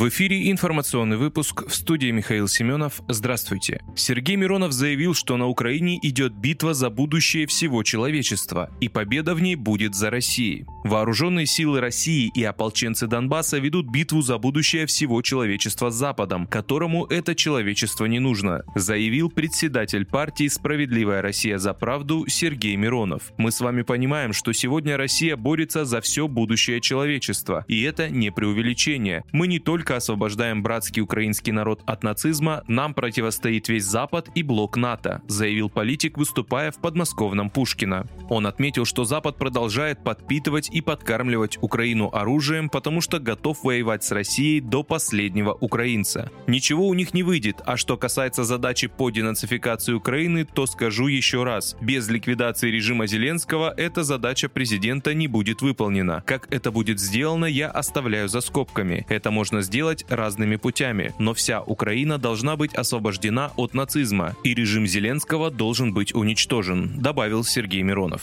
В эфире информационный выпуск в студии Михаил Семенов. Здравствуйте. Сергей Миронов заявил, что на Украине идет битва за будущее всего человечества, и победа в ней будет за Россией. Вооруженные силы России и ополченцы Донбасса ведут битву за будущее всего человечества с Западом, которому это человечество не нужно, заявил председатель партии «Справедливая Россия за правду» Сергей Миронов. Мы с вами понимаем, что сегодня Россия борется за все будущее человечества, и это не преувеличение. Мы не только только освобождаем братский украинский народ от нацизма, нам противостоит весь Запад и блок НАТО, заявил политик, выступая в подмосковном Пушкино. Он отметил, что Запад продолжает подпитывать и подкармливать Украину оружием, потому что готов воевать с Россией до последнего украинца. Ничего у них не выйдет, а что касается задачи по денацификации Украины, то скажу еще раз, без ликвидации режима Зеленского эта задача президента не будет выполнена. Как это будет сделано, я оставляю за скобками. Это можно сделать сделать разными путями, но вся Украина должна быть освобождена от нацизма, и режим Зеленского должен быть уничтожен, добавил Сергей Миронов.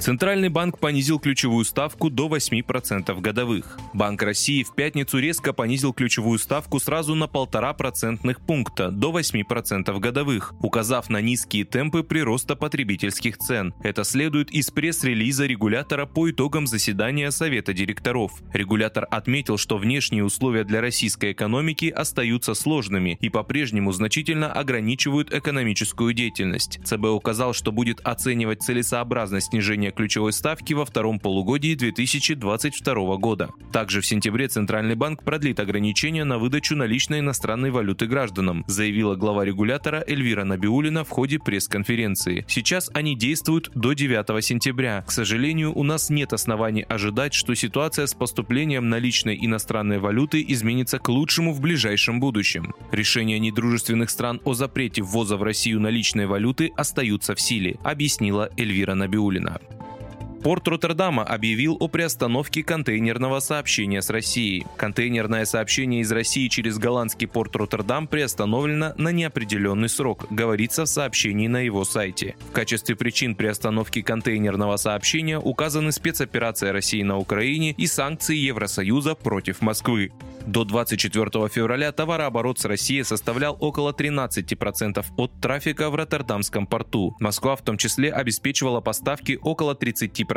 Центральный банк понизил ключевую ставку до 8% годовых. Банк России в пятницу резко понизил ключевую ставку сразу на 1,5 процентных пункта до 8% годовых, указав на низкие темпы прироста потребительских цен. Это следует из пресс-релиза регулятора по итогам заседания Совета директоров. Регулятор отметил, что внешние условия для российской экономики остаются сложными и по-прежнему значительно ограничивают экономическую деятельность. ЦБ указал, что будет оценивать целесообразность снижения снижения ключевой ставки во втором полугодии 2022 года. Также в сентябре Центральный банк продлит ограничения на выдачу наличной иностранной валюты гражданам, заявила глава регулятора Эльвира Набиулина в ходе пресс-конференции. Сейчас они действуют до 9 сентября. К сожалению, у нас нет оснований ожидать, что ситуация с поступлением наличной иностранной валюты изменится к лучшему в ближайшем будущем. Решения недружественных стран о запрете ввоза в Россию наличной валюты остаются в силе, объяснила Эльвира Набиулина. Порт Роттердама объявил о приостановке контейнерного сообщения с Россией. Контейнерное сообщение из России через голландский порт Роттердам приостановлено на неопределенный срок, говорится в сообщении на его сайте. В качестве причин приостановки контейнерного сообщения указаны спецоперация России на Украине и санкции Евросоюза против Москвы. До 24 февраля товарооборот с Россией составлял около 13% от трафика в Роттердамском порту. Москва в том числе обеспечивала поставки около 30%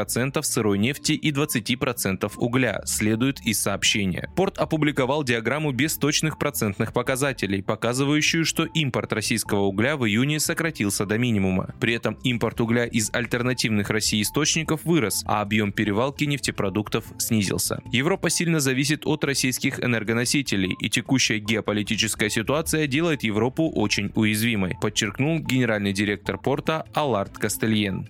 сырой нефти и 20% угля, следует из сообщения. Порт опубликовал диаграмму без точных процентных показателей, показывающую, что импорт российского угля в июне сократился до минимума. При этом импорт угля из альтернативных России источников вырос, а объем перевалки нефтепродуктов снизился. Европа сильно зависит от российских энергоносителей, и текущая геополитическая ситуация делает Европу очень уязвимой, подчеркнул генеральный директор порта Алард Кастельен.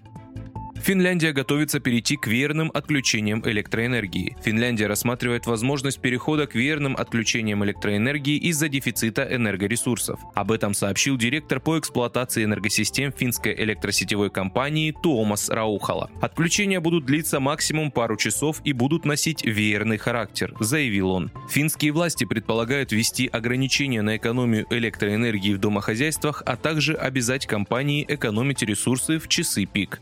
Финляндия готовится перейти к верным отключениям электроэнергии. Финляндия рассматривает возможность перехода к верным отключениям электроэнергии из-за дефицита энергоресурсов. Об этом сообщил директор по эксплуатации энергосистем финской электросетевой компании Туомас Раухала. Отключения будут длиться максимум пару часов и будут носить веерный характер, заявил он. Финские власти предполагают ввести ограничения на экономию электроэнергии в домохозяйствах, а также обязать компании экономить ресурсы в часы пик.